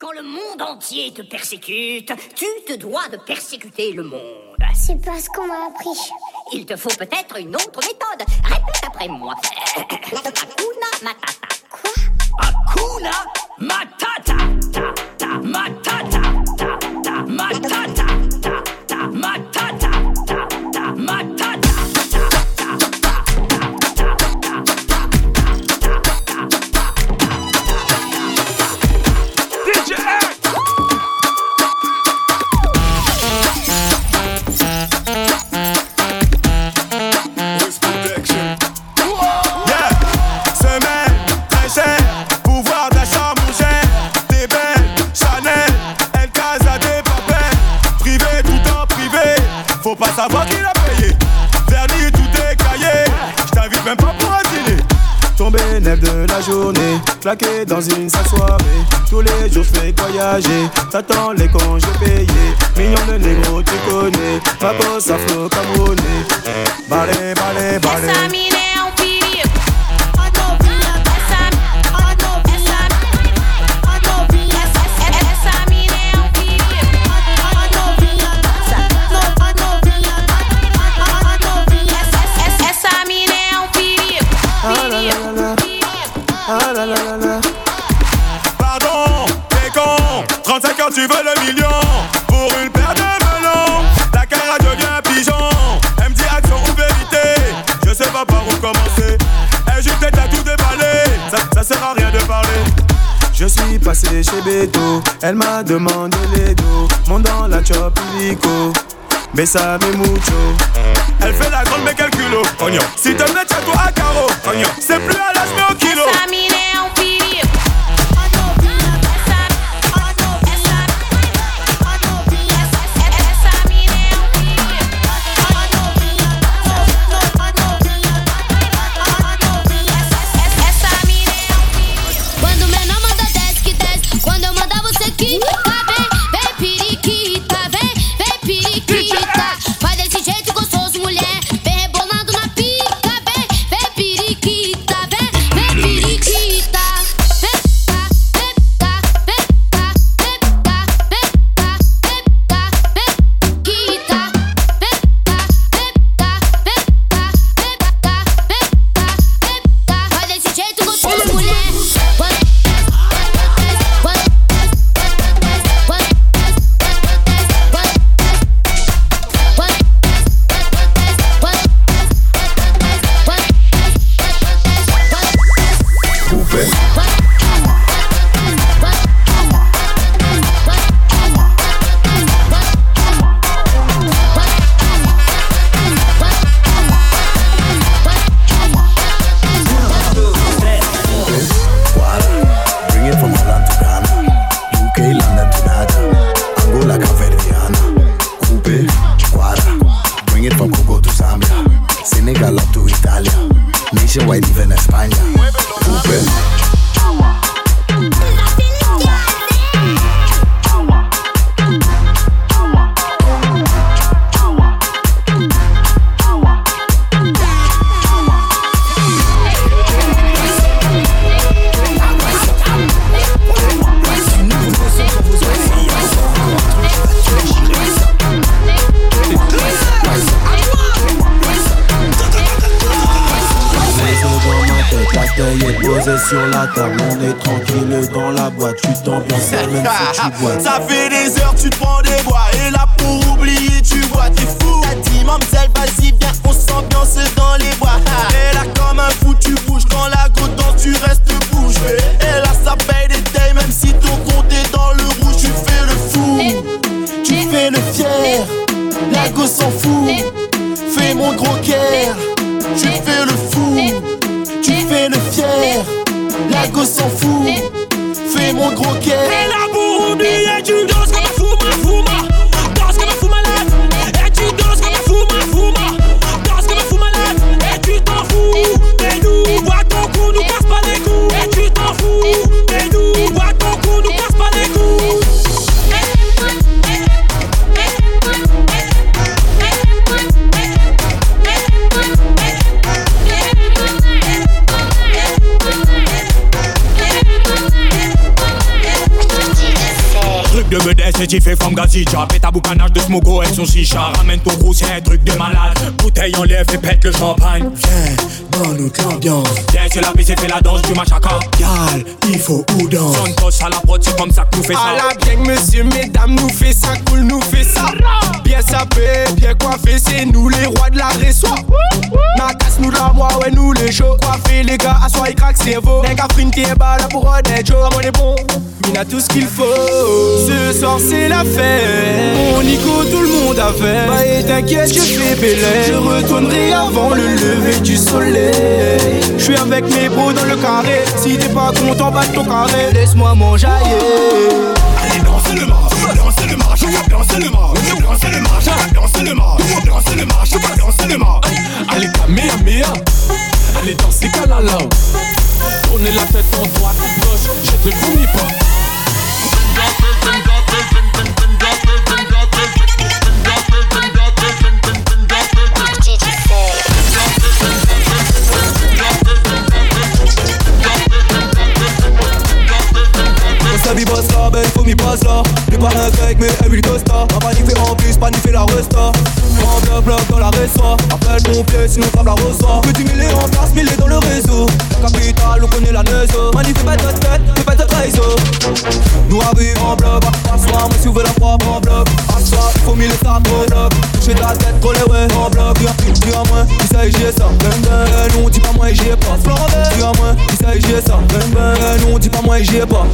Quand le monde entier te persécute, tu te dois de persécuter le monde. C'est pas ce qu'on m'a appris. Il te faut peut-être une autre méthode. Répète après moi. Hakuna Matata. Quoi? Hakuna Matata. Ta, ta, matata. Ta, ta, matata. Ta, ta, matata. claquer dans une sale soirée. Tous les jours je fais voyager, t'attends les congés payés. Millions de négros, tu connais, ma bosse afro-camerounais. Balai, balai, balai. Elle m'a demandé les dos. Mon dans la choplico, mais ça Bésame mucho. Elle fait la grande mais quel culot. Si te mets à à carreau. C'est plus à l'âge mais au kilo. C'est. Les gars, frinté, bah là pour des Joe. On est bon, il a tout ce qu'il faut. Ce soir, c'est la fête. Mon Nico, tout le monde a fait. Bah, et t'inquiète, je fais bélé. Je retournerai avant le lever du soleil. Je suis avec mes bros dans le carré. Si t'es pas content, batte ton carré. Laisse-moi m'enjailler. Allez, marche, dansez le dansez le marche, marche. Allez, danser Kalala. Tournez la tête en droite, gauche, jette le premier pas. Ça vie bosse là, ben faut m'y passe là J'ai pas un grec mais un huile costa. M'a pas fait en plus, pas fait la resta Prends bloc dans la réseau Appelle mon pied sinon frappe la reçoit Petit mêlé en place, dans le réseau. La capitale, on connaît la de tête, fais pas de Nous arrivons en bloc, assoir, moi si vous la propre en bloc. Assoir, il faut mille pour bloc J'ai ta tête collée ouais en bloc. Dis à moi, il s'agit j'ai ça. Ben ben, non dis pas moi j'y ai pas. Dis à moi, il s'agit j'ai ça. Ben ben, non dis pas moi j'y ai pas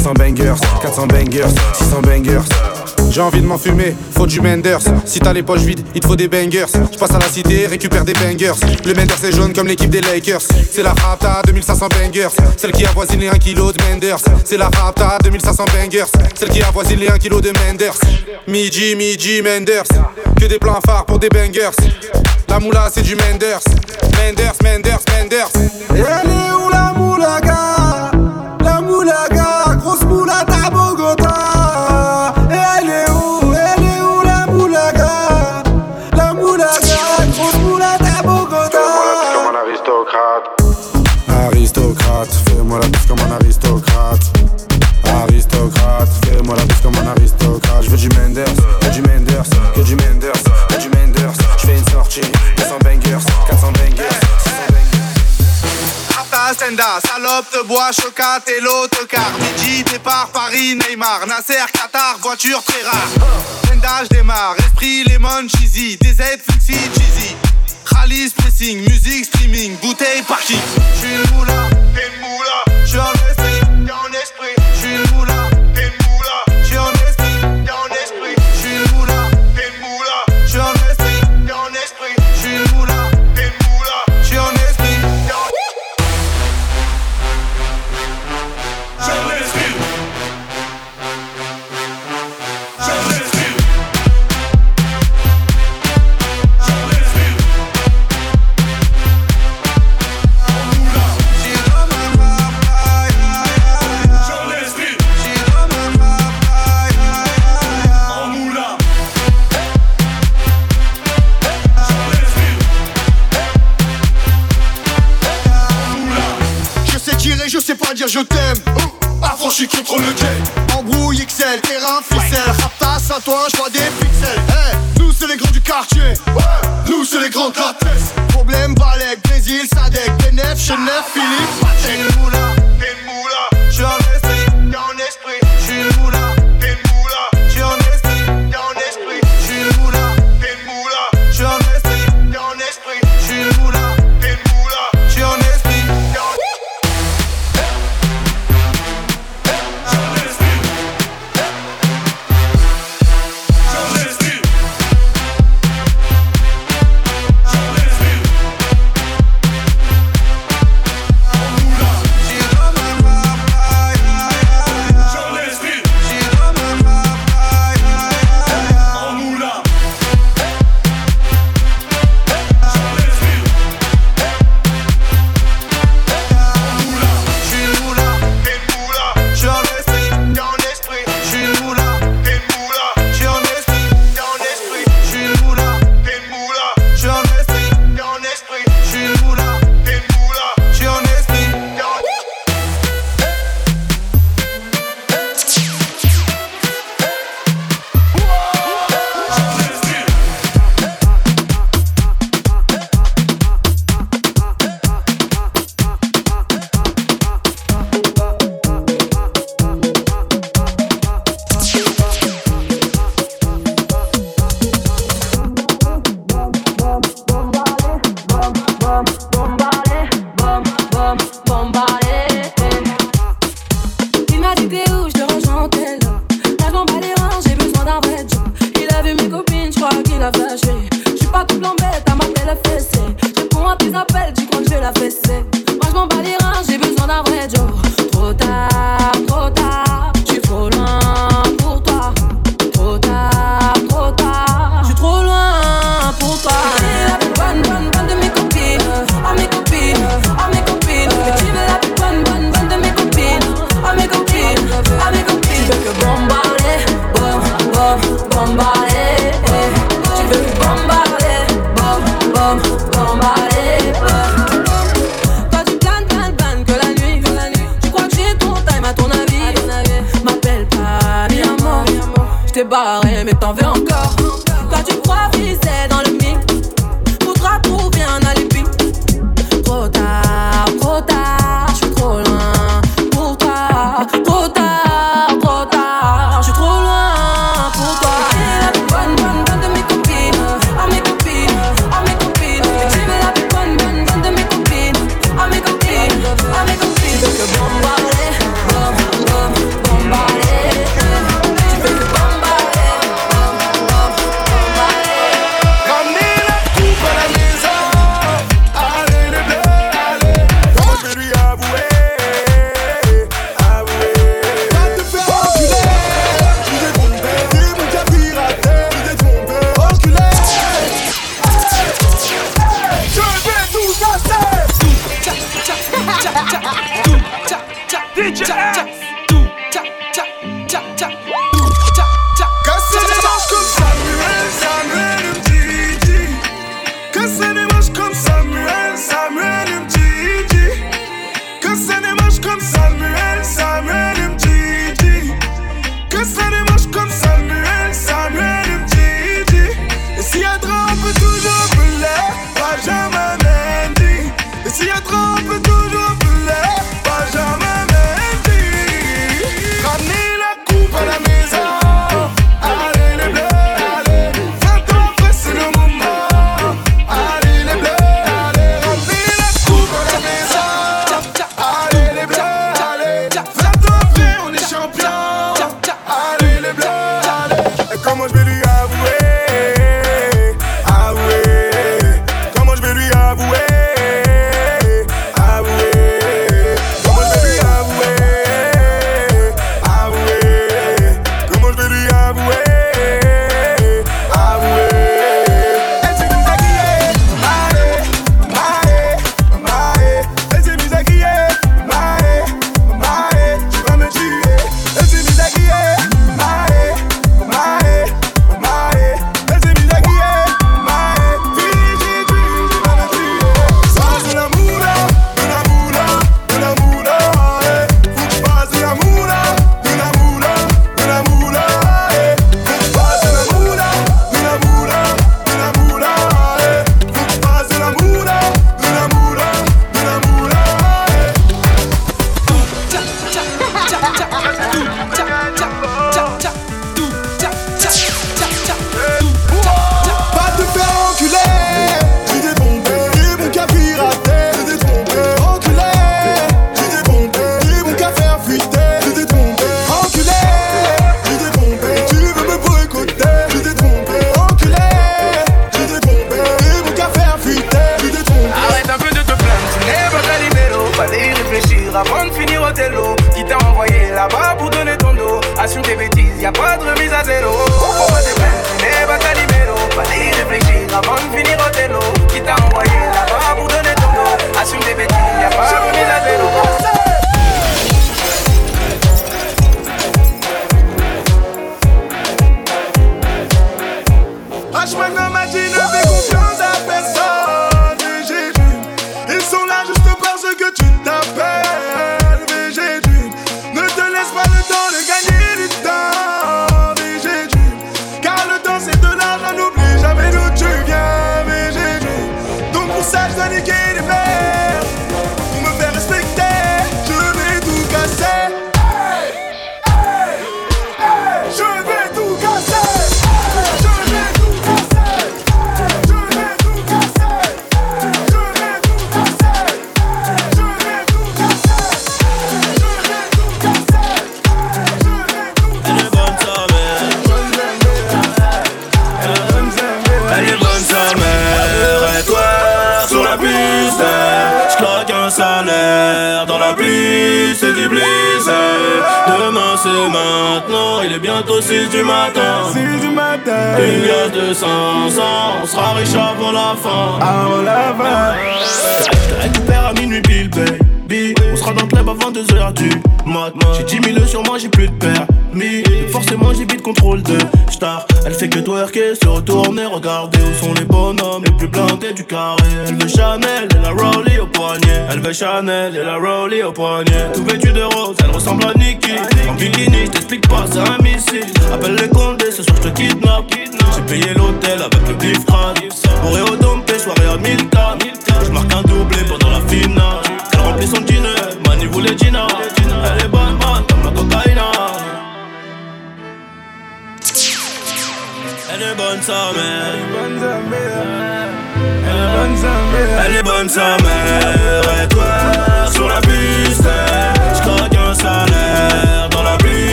500 bangers, 400 bangers, 600 bangers. J'ai envie de m'en fumer, faut du Menders. Si t'as les poches vides, il te faut des bangers. Je passe à la cité, récupère des bangers. Le Menders est jaune comme l'équipe des Lakers. C'est la Rapta 2500 bangers, celle qui avoisine les 1 kg de Menders. C'est la Rapta 2500 bangers, celle qui avoisine les 1 kg de Menders. Midi, midi, Menders. Que des plans phares pour des bangers. La moula, c'est du Menders. Menders, Menders, Menders. Elle est où la moula, gars? Salope de bois, chocate et l'autocar. Midi, départ, Paris, Neymar, Nasser, Qatar, voiture très rare. Benda, je démarre, esprit, lemon, cheesy, des aides, cheesy. Rallye, pressing, musique, streaming, bouteille, parking. Je suis le moula, t'es moula, je je t'aime. Affranchi contre le game. Embrouille XL, terrain, ficelle. Raptas à toi, je vois des pixels. Nous c'est les grands du quartier. Nous c'est les grands de la Problème Balek, Brésil, Sadek, Benef, Chenef, Philippe, Moulin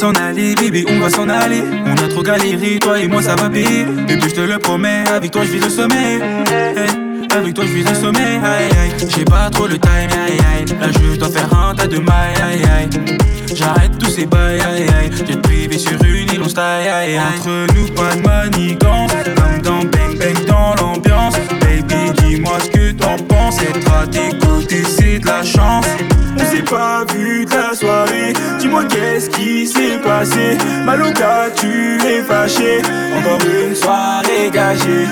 s'en aller, bébé, on va s'en aller. On a trop galéré, toi et moi ça va payer. Puis je te le promets, avec toi je vis le sommet. Hey, avec toi je vis le sommet, aïe aïe. J'ai pas trop le time, aïe aïe. Là je dois faire un tas de mailles, aïe aïe. J'arrête tous ces bails, aïe aïe. J'ai privé sur une île, on aïe aïe. Entre nous, pas de manigance. Comme dans Bang Bang dans l'ambiance. Baby, dis-moi ce que t'en penses. Être à tes côtés, c'est de la chance. S'est pas vu de la soirée. Dis-moi qu'est-ce qui s'est passé? Malouka, tu es fâché. Encore une soirée gâchée.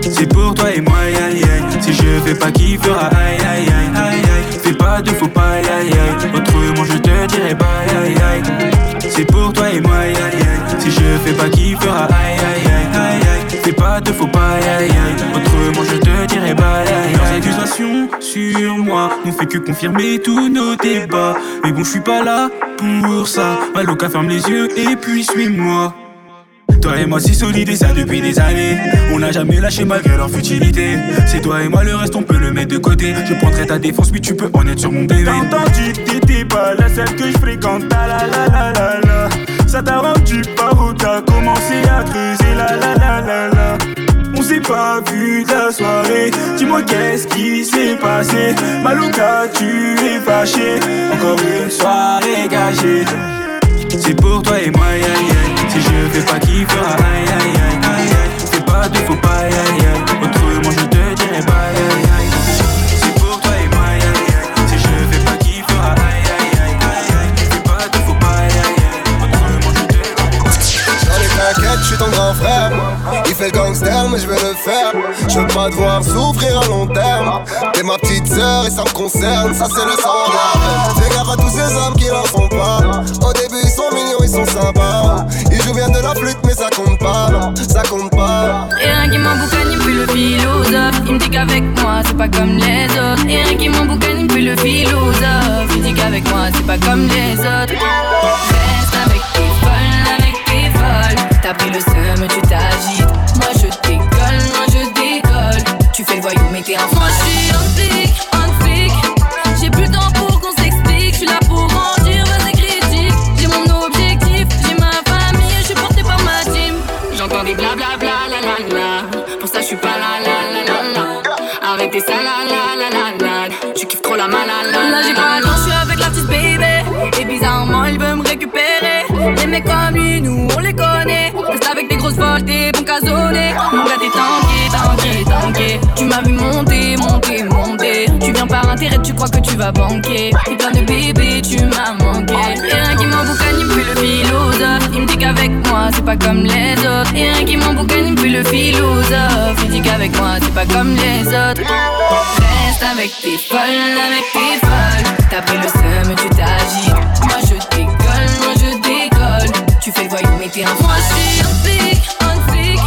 C'est pour toi et moi, aïe aïe. Si je fais pas qui fera aïe aïe aïe aïe aïe. Fais pas de faux pas aïe aïe. Autrement je te dirai bye aïe aïe. C'est pour toi et moi, aïe aïe. Si je fais pas qui fera aïe aïe aïe aïe. Fais pas de faux pas aïe aïe. Autrement je te dirai bye. Leurs accusations sur moi n'ont fait que confirmer tous nos débats. Mais bon, je suis pas là pour ça. Maloka ferme les yeux et puis suis-moi. Toi et moi si solide et ça depuis des années On n'a jamais lâché malgré leur futilité C'est toi et moi le reste on peut le mettre de côté Je prendrai ta défense oui tu peux en être sur mon bébé T'as entendu, t'étais pas la seule que je fréquente la la la la la Ça t'a rendu paro, t'as commencé à creuser la la la la la. On s'est pas vu de la soirée. Dis-moi qu'est-ce qui s'est passé? Malouka tu es fâché. Encore une soirée gâchée. C'est pour toi et moi aïe aïe Si je fais pas qui fera aïe aïe aïe aïe Fais pas de faux pas aïe aïe Autrement je te dirai aïe Je veux pas te voir souffrir à long terme. T'es ma petite sœur et ça me concerne, ça c'est le sang Fais à tous ces hommes qui n'en font pas. Au début ils sont mignons, ils sont sympas. Ils jouent bien de la flûte, mais ça compte pas, ça compte pas. Rien qui m'emboucane, me fait le philosophe. Il me dit qu'avec moi, c'est pas comme les autres. Rien qui m'emboucane, me fait le philosophe. Il dit qu'avec moi, c'est pas comme les autres. Reste avec tes folles, avec tes folles. T'as pris le seum, tu t'agites. Je décolle, moi je décolle. Tu fais le voyou, mais t'es un Moi Comme lui, nous on les connaît. Reste avec des grosses folles, des bons casonnés Mon gars t'es tanké, tanké, tanké. Tu m'as vu monter, monter, monter. Tu viens par intérêt, tu crois que tu vas banquer. T'es plein de bébés, tu m'as manqué. Rien qui m'emboucane, il me fait le philosophe Il me dit qu'avec moi c'est pas comme les autres. Rien qui m'emboucane, il me fait le philosophe Il dit qu'avec moi c'est pas comme les autres. Reste avec tes folles, avec tes folles. T'as pris le seum, tu t'agites. Tu fais le voyou, mais t'es un Moi je suis un flic, un flic.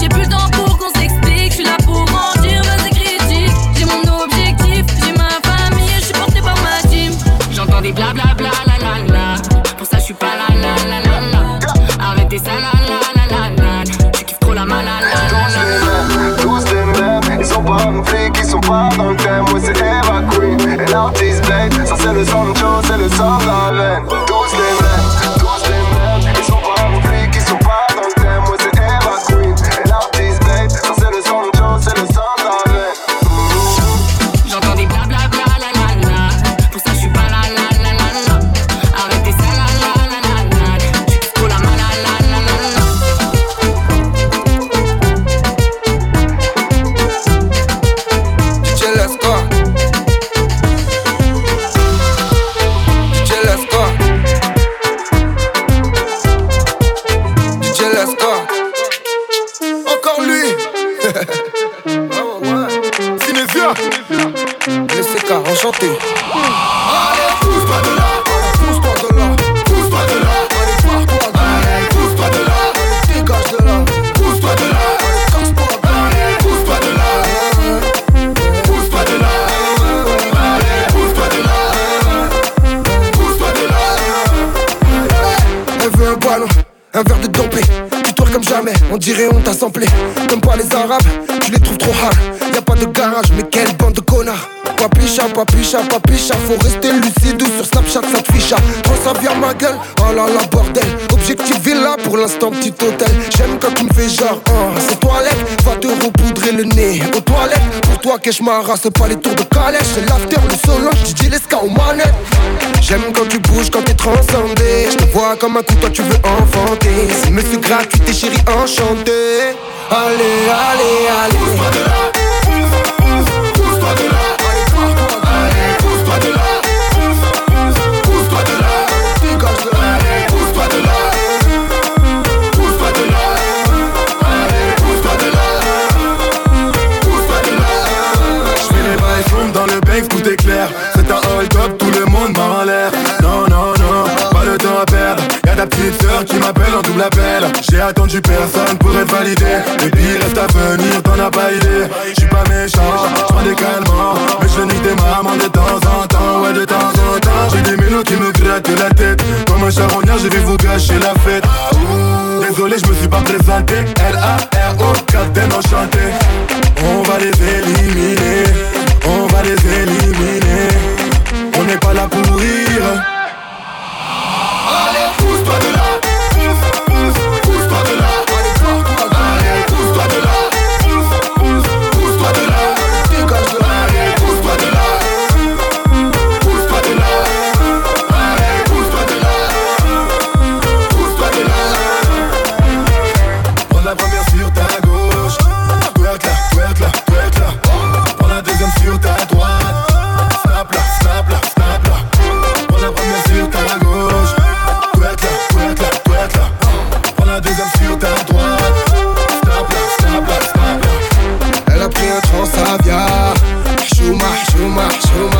J'ai plus le temps pour qu'on s'explique. Je suis là pour mentir, vas-y critique. J'ai mon objectif, j'ai ma famille, je suis porté par ma team. J'entends des blablabla la la la. Pour ça, je suis pas la la la la la. Arrêtez ça la la la la la. Tu kiffes trop la malala la la la. Tous les mêmes, ils sont pas un flic, ils sont pas dans le thème. Moi c'est Eva Queen et l'artiste Blade. Ça c'est le Sancho, c'est dirait on t'a samplé Comme pas les arabes, tu les trouves trop hard. Y'a pas de garage, mais quelle bande de connards. Papicha, papicha, papicha Faut rester lucide sur Snapchat, ça te ficha. Quand ça vient ma gueule, oh là là bordel. Objectif villa, pour l'instant petit hôtel. J'aime quand tu me fais genre, oh, c'est toilette Va te repoudrer le nez. Aux toilettes Pour toi que je m'arrasse pas les tours de calèche. C'est l'after, le solo, DJ Lesca aux manettes. J'aime quand tu bouges, quand t'es transcendé. Je vois comme un coup, toi tu veux enfanter. C'est monsieur gratuit, t'es chérie enchantée Allez, allez, allez J'ai attendu personne pour être validé. Le pire reste à venir, t'en as pas idée. J'suis pas méchant, j'prends des calmants. Mais je nique des mamans de temps en temps, ouais, de temps en temps. J'ai des mélos qui me grattent la tête. Comme un charognard, je vais vous gâcher la fête. Désolé, je me suis pas présenté. L-A-R-O, captain enchanté. On va les éliminer, on va les éliminer. On n'est pas là pour rire. más, too much.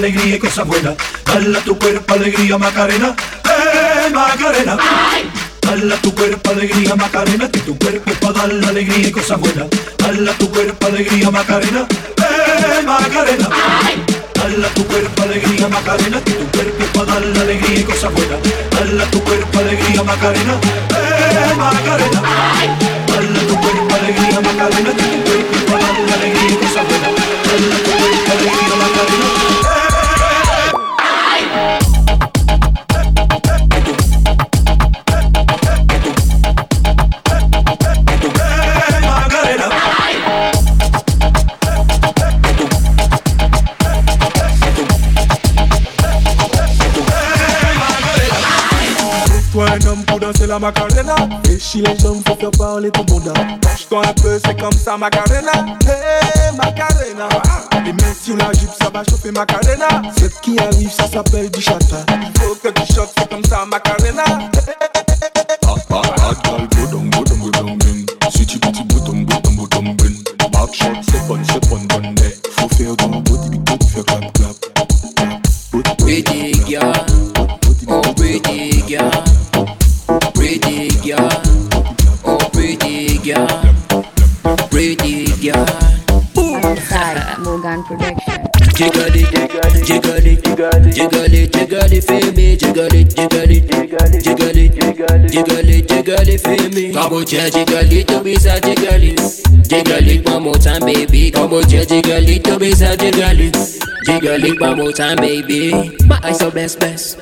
Alegría y cosas buenas. Dale a tu cuerpo alegría Macarena, eh Macarena. Dale a tu cuerpo alegría Macarena, que tu cuerpo es para dar la alegría y cosas buenas. Dale a tu cuerpo alegría Macarena, eh Macarena. Dale a tu cuerpo alegría Macarena, que tu cuerpo es para dar la alegría y cosas buenas. Dale a tu cuerpo alegría Macarena, eh Macarena. Dale a tu cuerpo alegría Macarena, que tu cuerpo es para dar la alegría la macarena. Déchire les jambes, faut faire parler le monde Lâche-toi un peu, c'est comme ça macarena. Hey macarena. Les mains sur la jupe, ça va chauffer macarena. Ce qui arrive, ça s'appelle du chata. Faut que tu choques, c'est comme ça macarena. Girl, go down, go down, go Morgan Production. Jiggle it, jiggle it, jiggle it, jiggle it for me, jiggle it, jiggle it, jiggle it, jiggle it, jiggle it jiggle it, for me. Come on, yeah, jiggle it, to be sa jiggle it, jiggle it one more time, baby. Come on, yeah, jiggle it, to be sa jiggle it, jiggle it one more time, baby. My eyes are best, best,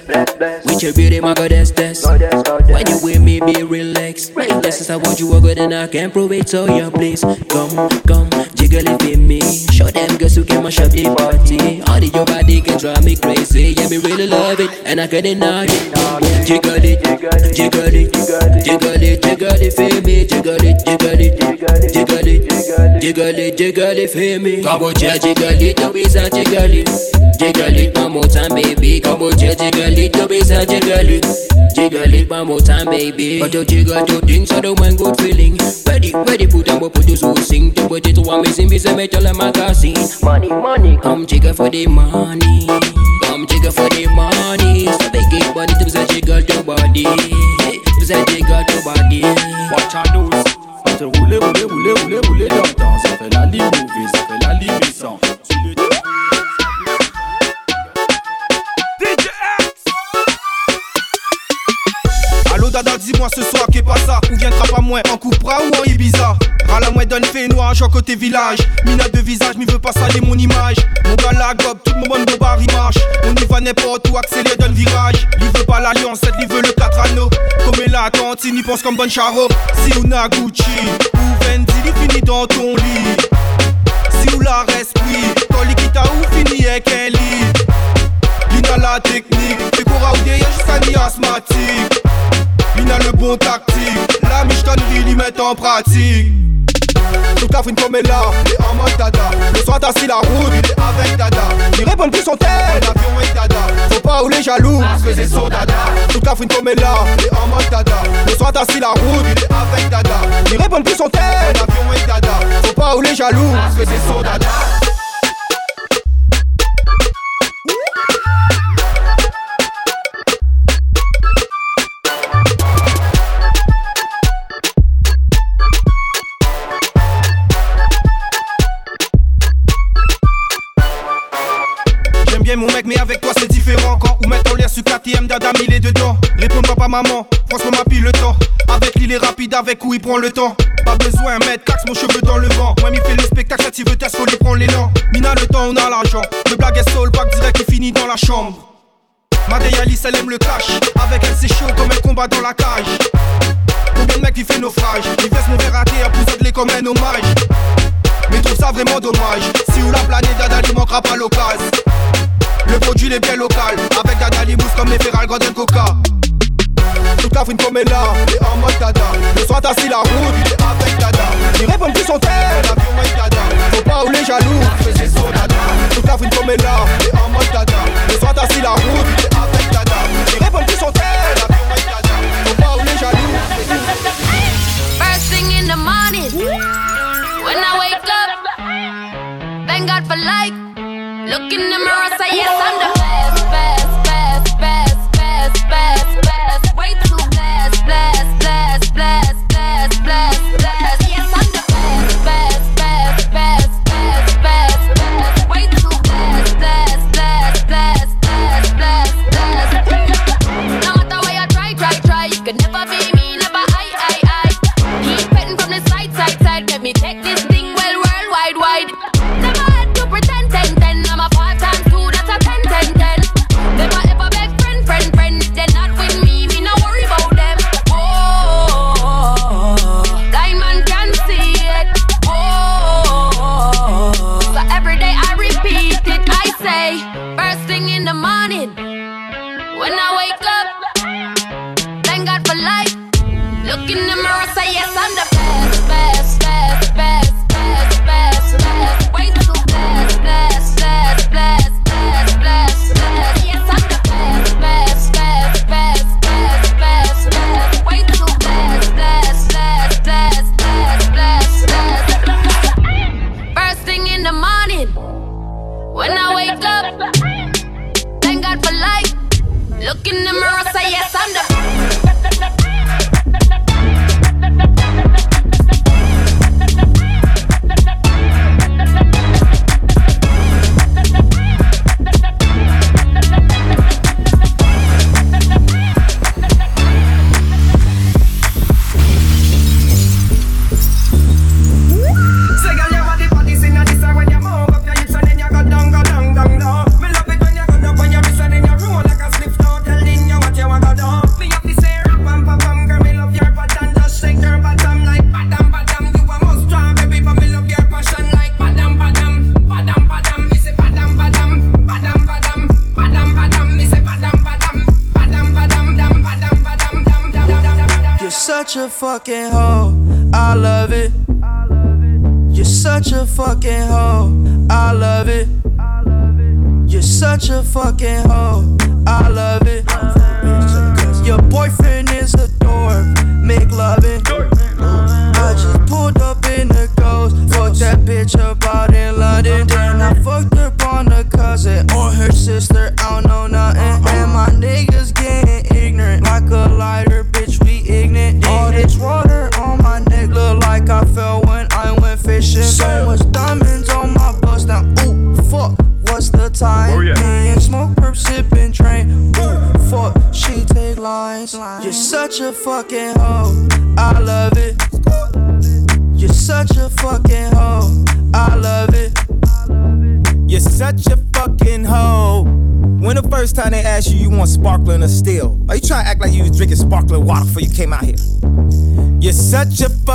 with your beauty, my goddess, that's. When you with me, be relaxed. This is how what you are good and I can prove it. So yeah, please come, come, jiggle it for me. Show them girls who can mash up the party. All of your body can drive me crazy. Yeah, me really love it, and I can deny it. Jiggle it, jiggle it, jiggle it, jiggle it, feel me. Jiggle it, jiggle it, jiggle it, jiggle it, jiggle it, feel me. Come on, jiggle it, don't be sad, jiggle it. Jiggle it one more time, baby. Come on, jiggle it, don't be sad, jiggle it. Jiggle it one more time, baby. But you jiggle two things, I don't want good feeling. Ready, ready, put them up, put you so sing. To put it to amazing, be say me tell them magazine. Money, money, come jiggle for the money. Come jiggle for the money. So big it, body, to say jiggle your body faisait des gars de body. Watch out, nous. On se who live, roulait, live, roulait, live, le temps. Ça fait la limouille, ça fait la limouille, dis-moi ce soir qu'est pas ça. Ou viendra pas moins en Cupra ou en Ibiza. Rala moi donne fait noir j'en côté village. Mina de visage m'y veut pas saler mon image. Mon gars la gobe tout le monde de bar il marche. On y va n'importe où accélère donne virage. Il veut pas l'alliance il veut le 4 anneaux Comme elle cantine il pense comme bonne charo. Si on a Gucci ou Fendi il finit dans ton lit. Si ou la resprit Quand l'ikita ou fini avec un lit. Lina la technique T'es coura ou derrière jusqu'à ni asthmatique Lina le bon tactique. La michetonnerie l'y met en pratique. Toute la frine comme elle là, il est en mode dada. Le soir t'as la route, il est avec dada. Il répond plus son tête, l'avion est dada. Faut pas ou les jaloux, parce que c'est son dada. Toute la comme elle là, il est en mode dada. Le soir t'as la route, il est avec dada. Il répond plus son tête, l'avion est dada. Faut pas ou les jaloux, parce que c'est son dada KTM, Dada, il est dedans. Réponds-moi pas, maman, François m'a pile le temps. Avec lui, il est rapide, avec où il prend le temps. Pas besoin, mettre cax mon cheveu dans le vent. Moi, il fait le spectacle, si veut test, faut lui prendre l'élan. Mina, le temps, on a l'argent. Le blague est soul, pack direct, il finit dans la chambre. Madeya Alice, elle aime le cash. Avec elle, c'est chaud comme un combat dans la cage. Combien de mecs qui fait naufrage Ils versent mon verre à les comme un hommage. Mais trouve ça vraiment dommage. Si ou la planète Dada, il manquera pas l'occasion. Le produit est bien local. Avec Dada mousse comme les Ferral Coca Toute la frine comme là est en mode Le soir t'as la route Il avec Dada. Il répond plus son Faut pas les jaloux là est en mode Le soir t'as si la route avec Dada. Il répond plus son Faut pas les jaloux First thing in the morning, when I wake up, thank God for life. Look in the mirror, say yes, I'm the best, best, best, best, best, best, best. Fucking hoe. Sparkling water before you came out here? You're such a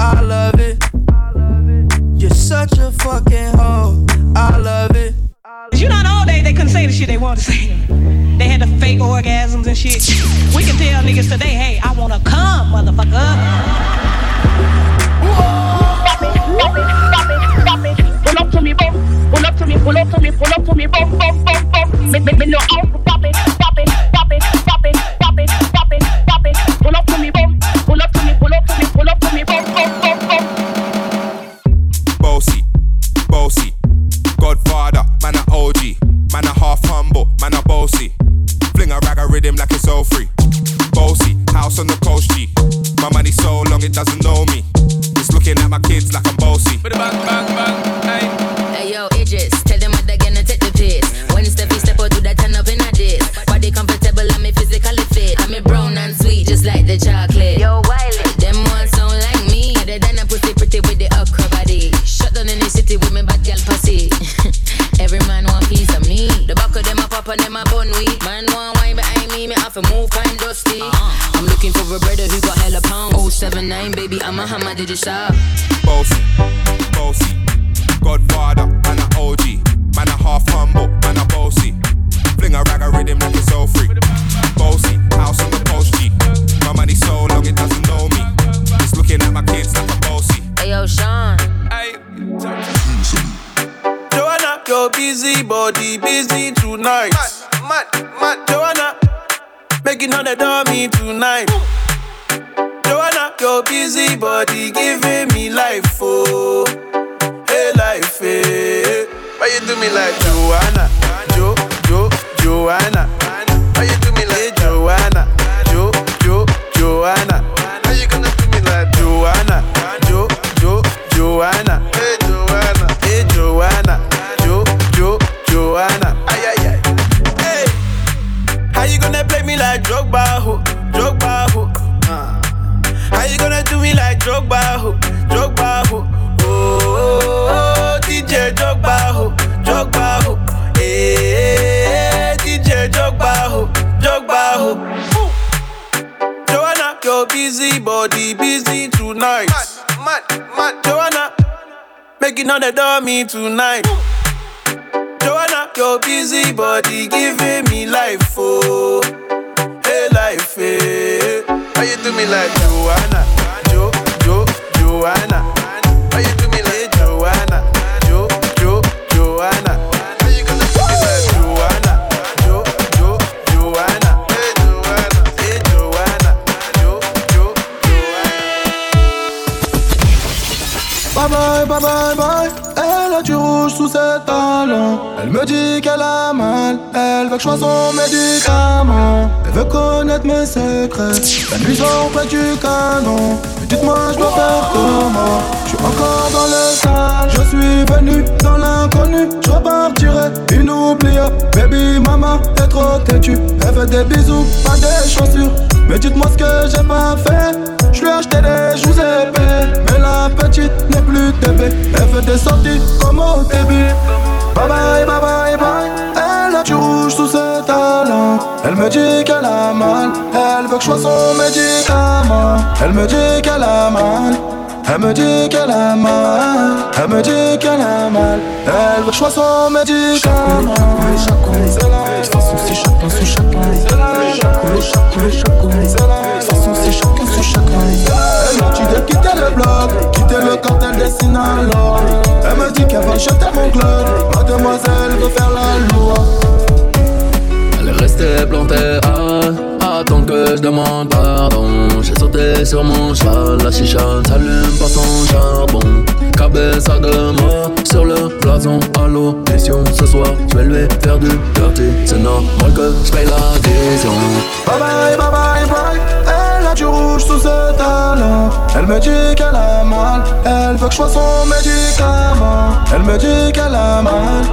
I love it. You're such a fucking hoe. I love it. You know, in the old days they couldn't say the shit they wanted to say. They had the fake orgasms and shit. We can tell niggas today, hey, I wanna come, motherfucker. Pull up to me, bum. Pull up to me, pull up to me, pull up to me, bum, bum, bum, bum. Me, me, me know Elle me dit qu'elle a mal. Elle veut que je sois son médicament. Elle veut connaître mes secrets. La nuit sort près du canon. Mais dites-moi, je dois faire comment? Je suis encore dans le sale. Je suis venu dans l'inconnu. Je repartirai inoubliable. Baby mama, t'es trop têtu. Elle fait des bisous, pas des chaussures. Mais dites-moi ce que j'ai pas fait. Je lui ai acheté des joues épais. Mais la petite n'est plus TB. Elle fait des sorties comme au début. Bye bye, bye bye, bye. Elle a du rouge sous ses talons. Elle me dit qu'elle a mal. Elle veut que je sois son médicament. Elle me dit qu'elle a mal. Elle me dit qu'elle a mal. Elle me dit qu'elle a mal. Elle veut que je sois son médicament. C'est la sans souci, chacun sous chacun. C'est la chaque chaque chaque C'est chacun sous chacun. Elle m'a dit de quitter le bloc, quitter le cartel des Sinaloa. Elle me dit qu'elle va jeter mon club. Mademoiselle veut faire la loi. Elle est restée plantée à attendre que je demande pardon. J'ai sauté sur mon cheval, la chicha s'allume pas son charbon. Cabeza de mort sur le blason à l'audition. Ce soir, je vais lui faire du dirty. C'est normal que je paye l'addition. Bye bye, bye bye, bye. Elle me dit qu'elle a mal. Elle veut que je sois son médicament. Elle me dit qu'elle a mal.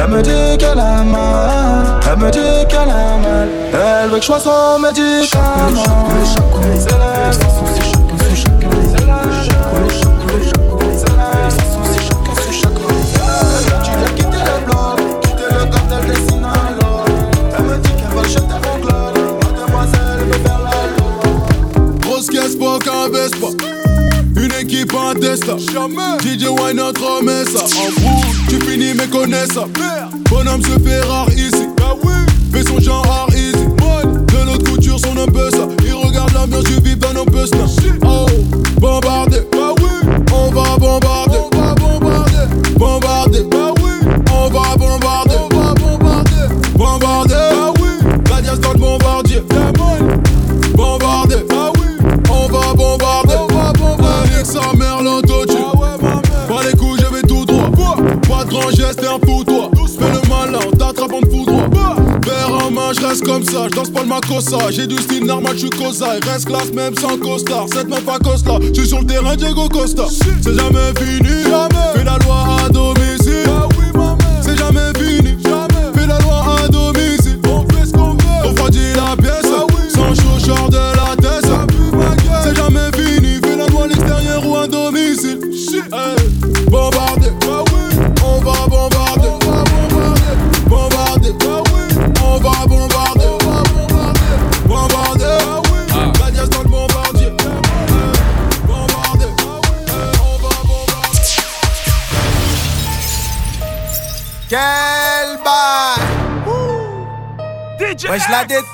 Elle me dit qu'elle a mal. Elle me dit qu'elle a mal. Elle veut que je sois son médicament. Tesla. Jamais. DJ Wine notre ça. En tu finis mais connais ça. Bonhomme se fait rare ici. Bah oui. Fais son genre easy. De l'autre couture, son un peu ça. Il regarde l'ambiance du vif d'un un peu. Oh, bombardé. Bah oui. On va bombarder. J'ai du style normal, je suis cosa. Reste classe même sans costard. Cette meuf à Costa. Je suis sur le terrain, Diego Costa. C'est jamais fini. Fais la loi à. Ouais, je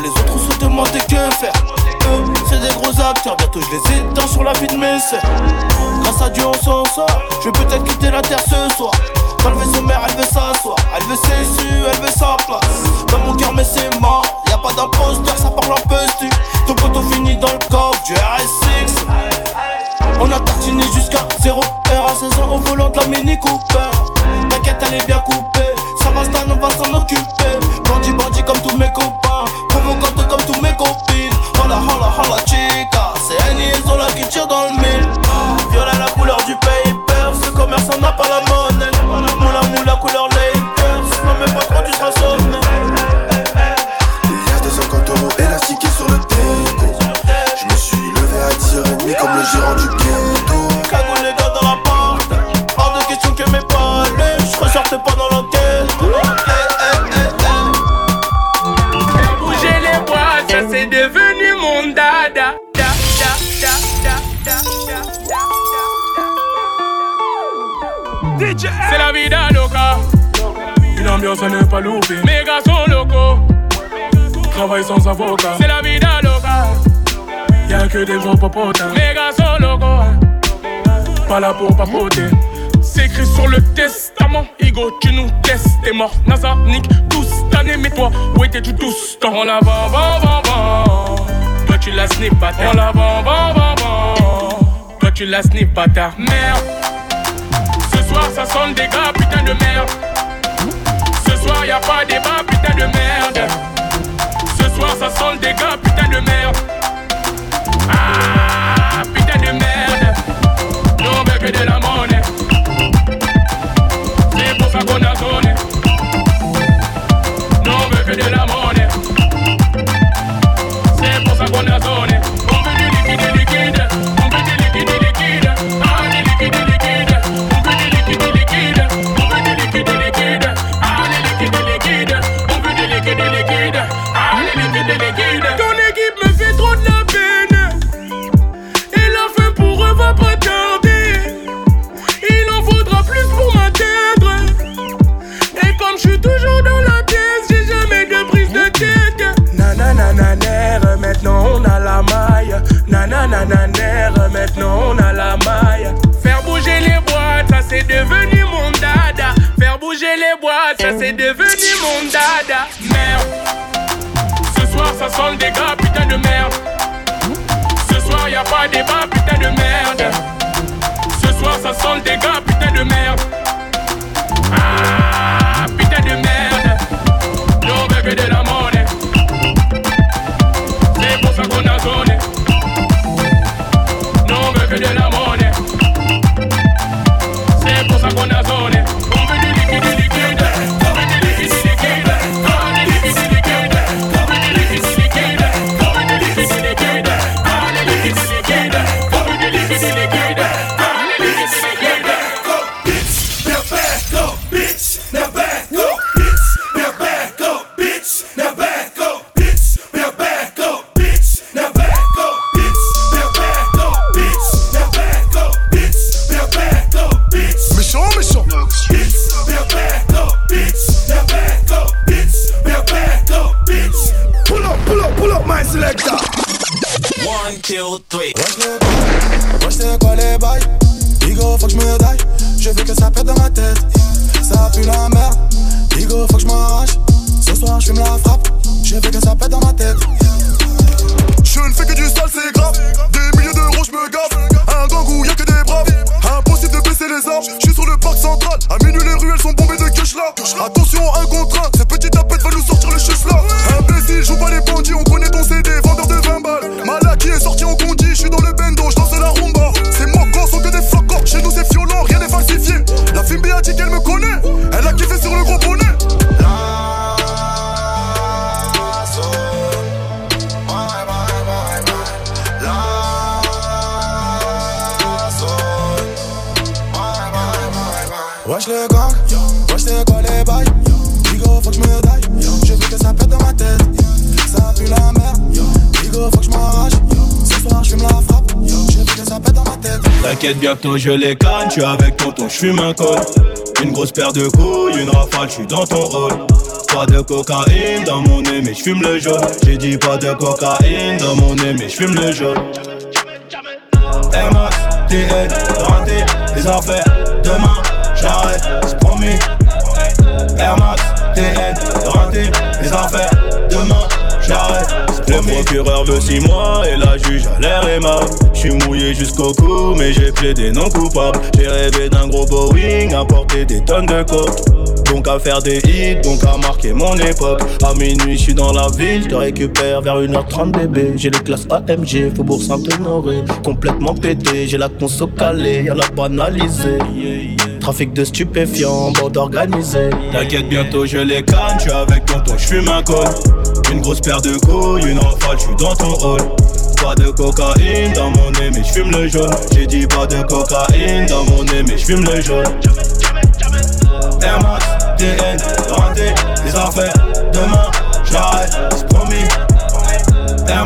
les autres se demandaient que faire. Eux, c'est des gros acteurs, bientôt je les éteins sur la vie de mes sœurs. Grâce à Dieu on s'en sort, je vais peut-être quitter la terre ce soir. Quand le vaisseau mère, elle veut s'asseoir, elle veut ses su, elle veut sa place. Dans mon cœur, mais c'est mort, y a pas d'imposteur, ça parle un peu stu. Ton poteau finit dans le coffre du RS6. On a tartiné jusqu'à 0 heure à 16 ans au volant de la Mini Cooper. T'inquiète, elle est bien coupée. Ça va, Stan, on va s'en occuper. Bandit, bandit comme tous mes copains. Provocante comme tous mes copines. Hola, hola, hola, chica. C'est Annie et Zola qui tire dans le mille. Travail sans avocat. C'est la vida loca. Y'a que des gros popotins. Mes gars sont locaux. Pas là pour papoter. C'est écrit sur le testament. Igo, tu nous testes, t'es mort. NASA, nique tous cette année. Mais toi, où étais-tu tout ce temps? On la vend, vend, vend, vend. Toi, tu la snip, bâtard. On la vend, vend, vend, vend. Toi, tu la snip, bâtard. Merde. Ce soir, ça sonne des gars, putain de merde. Ce soir, y'a pas débat, putain de merde. Ça sonne des gars, putain de merde. Ah, putain de merde. Nous, on veut que de la monnaie. C'est pour ça qu'on a sonné. Nous, on veut que de la monnaie. Maintenant on a la maille. Faire bouger les boîtes, ça c'est devenu mon dada. Faire bouger les boîtes, ça c'est devenu mon dada. Merde. Ce soir ça sent le dégât, putain de merde. Ce soir y a pas débat, putain de merde. Ce soir ça sent le dégât, putain de merde. T'inquiète, bientôt je les canne, tu avec tonton, j'fume un col. Une grosse paire de couilles, une rafale, j'suis dans ton rôle. Pas de cocaïne dans mon nez, mais j'fume le jaune. J'ai dit pas de cocaïne dans mon nez, mais j'fume le jaune. Juge a l'air aimable. J'suis mouillé jusqu'au cou, mais j'ai plaidé non coupable. J'ai rêvé d'un gros Boeing, à porter des tonnes de coke. Donc à faire des hits, donc à marquer mon époque. À minuit, je suis dans la ville, je te récupère vers 1h30 bébé. J'ai les classes AMG, Faubourg Saint-Honoré. Complètement pété, j'ai la conso calée, y'a la banalisée. Trafic de stupéfiants, bande organisée. T'inquiète, bientôt je les canne, je avec tonton, je fume un col. Une grosse paire de couilles, une rafale, je suis dans ton hall. Pas de cocaïne dans mon nez, mais je fume le jaune. J'ai dit pas de cocaïne dans mon nez, mais je fume le jaune. Air Max, TN, raté, les affaires, demain, j'arrête, c'est promis. Air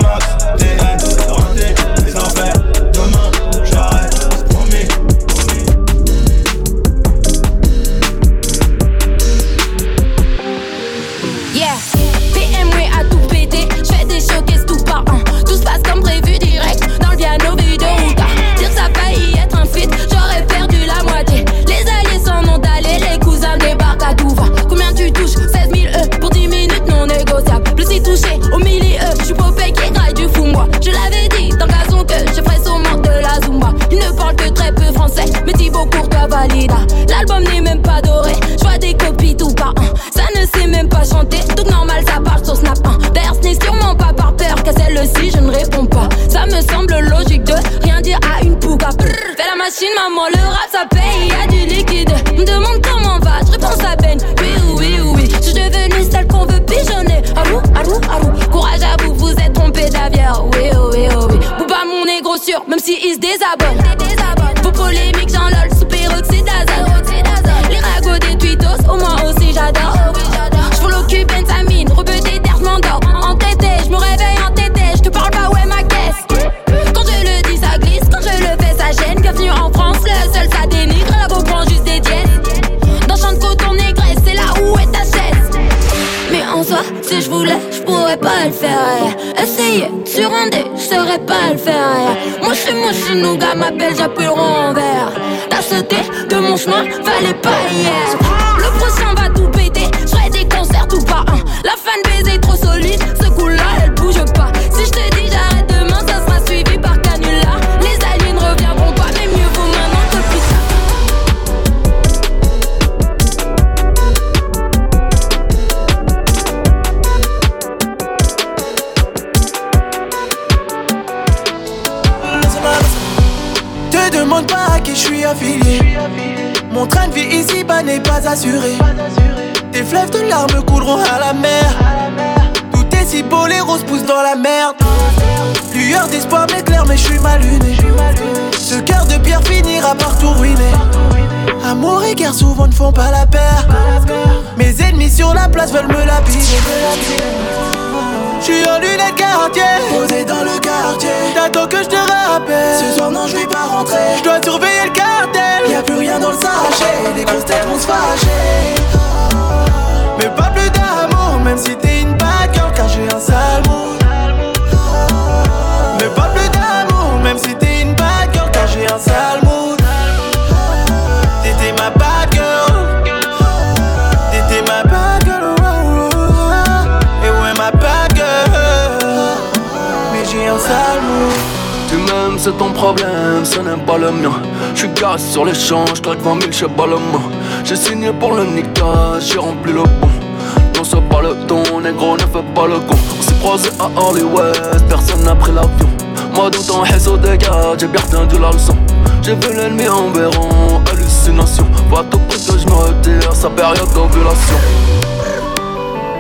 au milieu, j'suis popé qui graille du fou moi. Je l'avais dit dans gazon que je ferais manque de la Zumba. Il ne parle que très peu français, mais Thibaut Courtois valida. L'album n'est même pas doré, j'vois des copies tout par un. Ça ne sait même pas chanter, donc normal ça parle sur Snap 1. D'ailleurs, ce n'est sûrement pas par peur qu'à celle-ci je ne réponds pas. Ça me semble logique de rien dire à une pouga. Fais la machine, maman, le rap ça paye, y a du liquide. Me demande d'avion. Oui, oh, oui, oh, oui. Bouba mon négro sûr, même si il se désabonne. Vos polémiques, j'en lol, pas le faire. eh. Moi, je suis moi, je suis nougat, m'appelle, j'appuie le rond en vert. T'as sauté de mon chemin, fallait pas hier. Pas assuré. Tes fleuves de larmes couleront à la mer. Tout est si beau, les roses poussent dans la merde. Lueur d'espoir m'éclaire, mais je suis mal luné. Ce cœur de pierre finira par tout ruiner. Amour et guerre souvent ne font pas la paire. Mes ennemis sur la place veulent me lapider. J'suis en lunettes quartier, posé dans le quartier. T'attends que je te rappelle. Ce soir, non, je vais pas rentrer. Rien dans le sachet. Les grosses têtes vont se fâcher. Mais pas plus d'amour, même si c'est ton problème, ce n'est pas le mien. J'suis garé sur l'échange, claque 20 000, j'sais pas le. J'ai signé pour le Nika, j'ai rempli le pont. Non, c'est pas le ton, négro, ne fais pas le con. On s'est croisé à Hollywood, personne n'a pris l'avion. Moi, ton réseau des gars, j'ai bien retenu la leçon. J'ai vu l'ennemi en béron, hallucination. Pas tout pour que je me retire, sa période d'ovulation.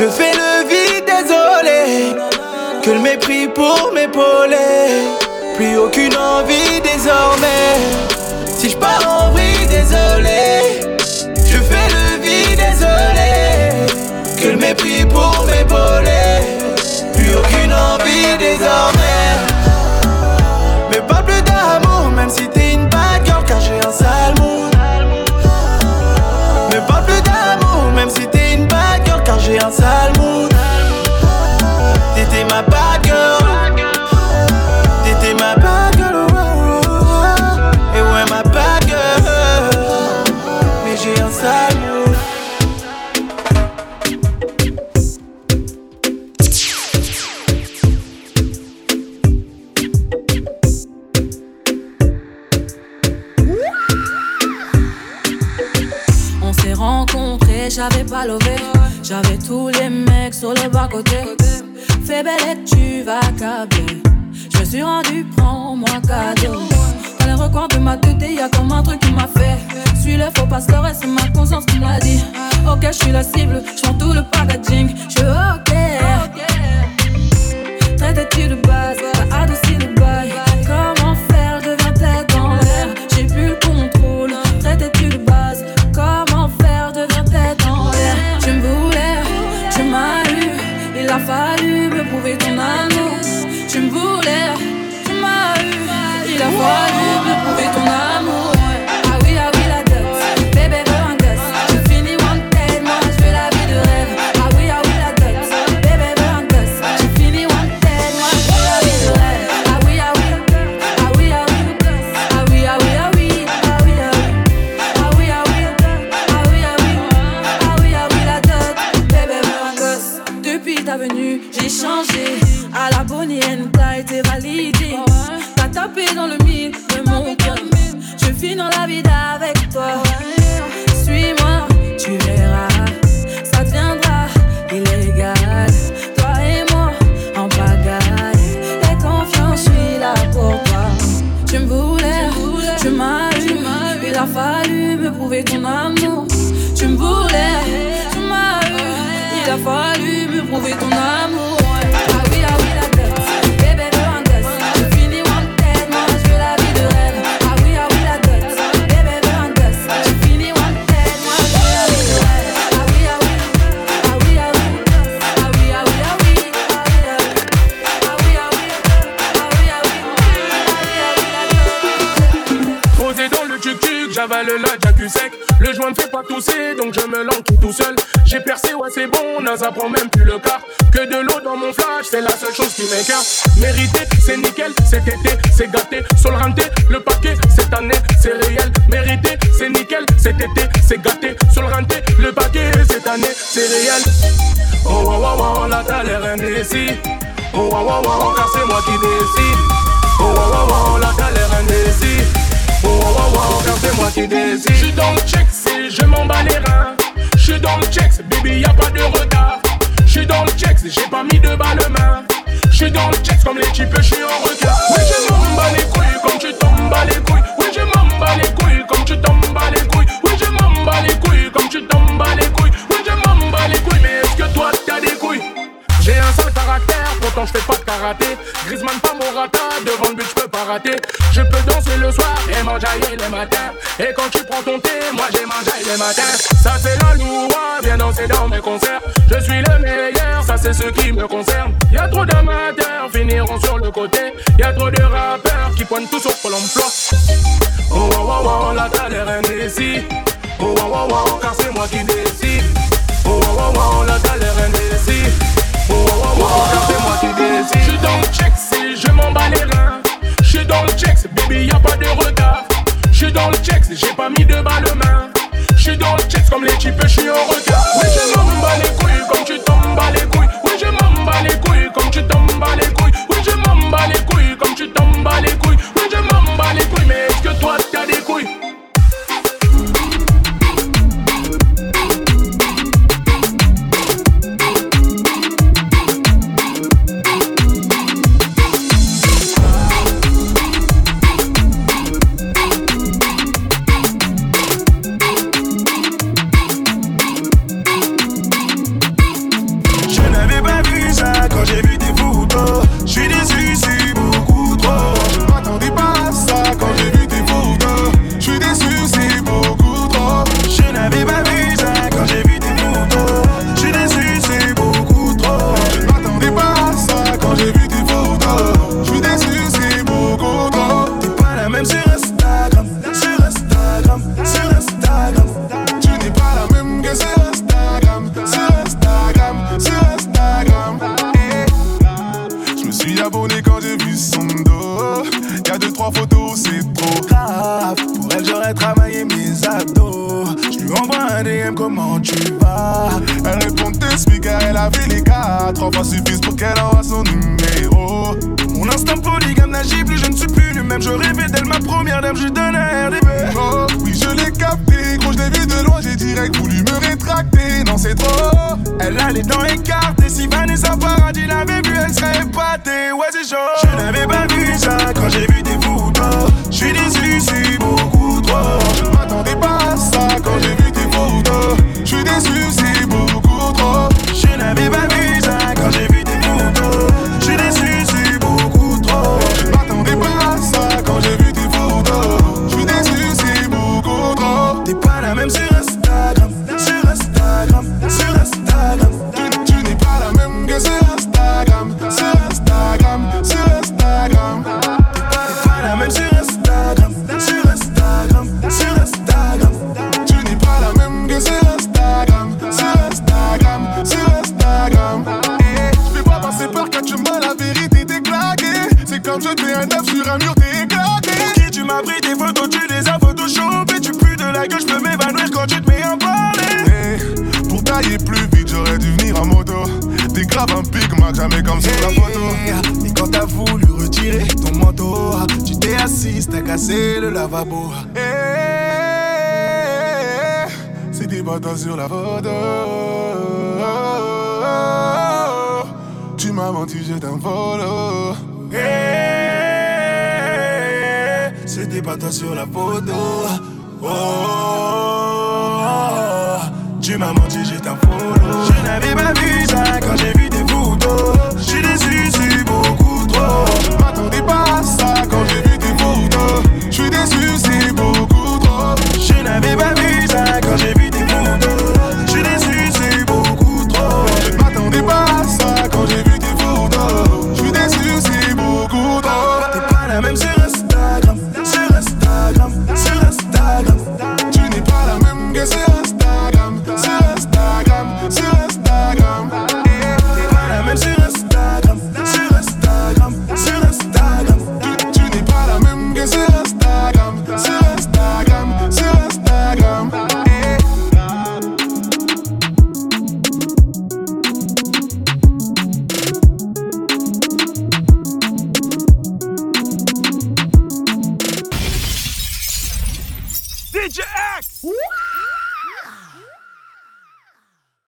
Je fais le vide, désolé. Que le mépris pour m'épauler. Plus aucune envie désormais. Si je pars en vrille, désolé. Je fais le vide, désolé. Que le mépris pour m'épauler. Plus aucune envie désormais. Nickel, cet été, c'est gâté. Sur le renté, le paquet, cette année, c'est réel. Oh, wow, wow, wow, t'as l'air indécis. Oh, wow, wow, wow, car c'est moi qui décide. Oh, wow, wow, wow, t'as l'air indécis. Oh, wow, wow, wow, car c'est moi qui décide. J'suis dans le check, si je m'en bats les reins. J'suis dans le check, baby, y a pas de retard. J'suis dans le check, j'ai pas mis de balle main. J'suis dans le check, comme les types, j'suis en regard. Oui, je m'en bats les couilles, comme tu t'en bats les couilles. Oui, je m'en bats les couilles, comme tu t'en bats les couilles. Les comme tu t'en bats les couilles. Oui, je m'en bats les couilles, mais est-ce que toi t'as des couilles? J'ai un sale caractère, pourtant je fais pas de karaté. Griezmann pas Morata, devant le but je peux pas rater. Je peux danser le soir et mangeaille le matin. Et quand tu prends ton thé, moi j'ai mangé le matin. Ça c'est la loi, viens danser dans mes concerts. Je suis le meilleur, ça c'est ce qui me concerne. Y a trop d'amateurs, finiront sur le côté. Y a trop de rappeurs qui pointent tout sur Pôle. Oh oh oh oh, la t'as l'air indécis. Oh oh oh oh, car c'est moi qui décide. Oh oh oh, la t'as l'air indécis. Oh oh oh oh, car c'est moi qui décide. J'suis dans le check, si je m'en bats les reins. J'suis dans le check, baby, y a pas de retard. J'suis dans le check, j'ai pas mis de balles main. J'suis dans le check comme les types, j'suis en retard. Oui, je m'en bats les couilles comme tu t'en bats les couilles. Oui, je m'en bats les couilles comme tu t'en bats les couilles. Oui, je m'en bats les couilles comme tu t'en bats les couilles. Oui, je m'en bats les couilles, mais est-ce que toi t'as des couilles? Comment tu vas? Elle répond, t'explique, elle a vu les quatre. Trois fois suffisent pour qu'elle envoie son numéro. Mon instinct polygame n'agit plus, je ne suis plus le même. Je rêvais d'elle, ma première dame, je donne un RDB. Oui, je l'ai capté, gros, je l'ai vu de loin, j'ai direct voulu me rétracter. Non, c'est trop. Elle a les dents écartées. Si Vanessa Paradis l'avait vu, elle serait épatée. Ouais, c'est chaud. Je n'avais pas vu ça quand j'ai vu tes photos. Je suis déçu, c'est beaucoup trop. Sur la photo. Tu m'as menti, je t'en follow. Eh, c'était pas toi sur la photo. Oh, tu m'as menti, je t'en follow. Je n'avais pas vu ça quand j'ai vu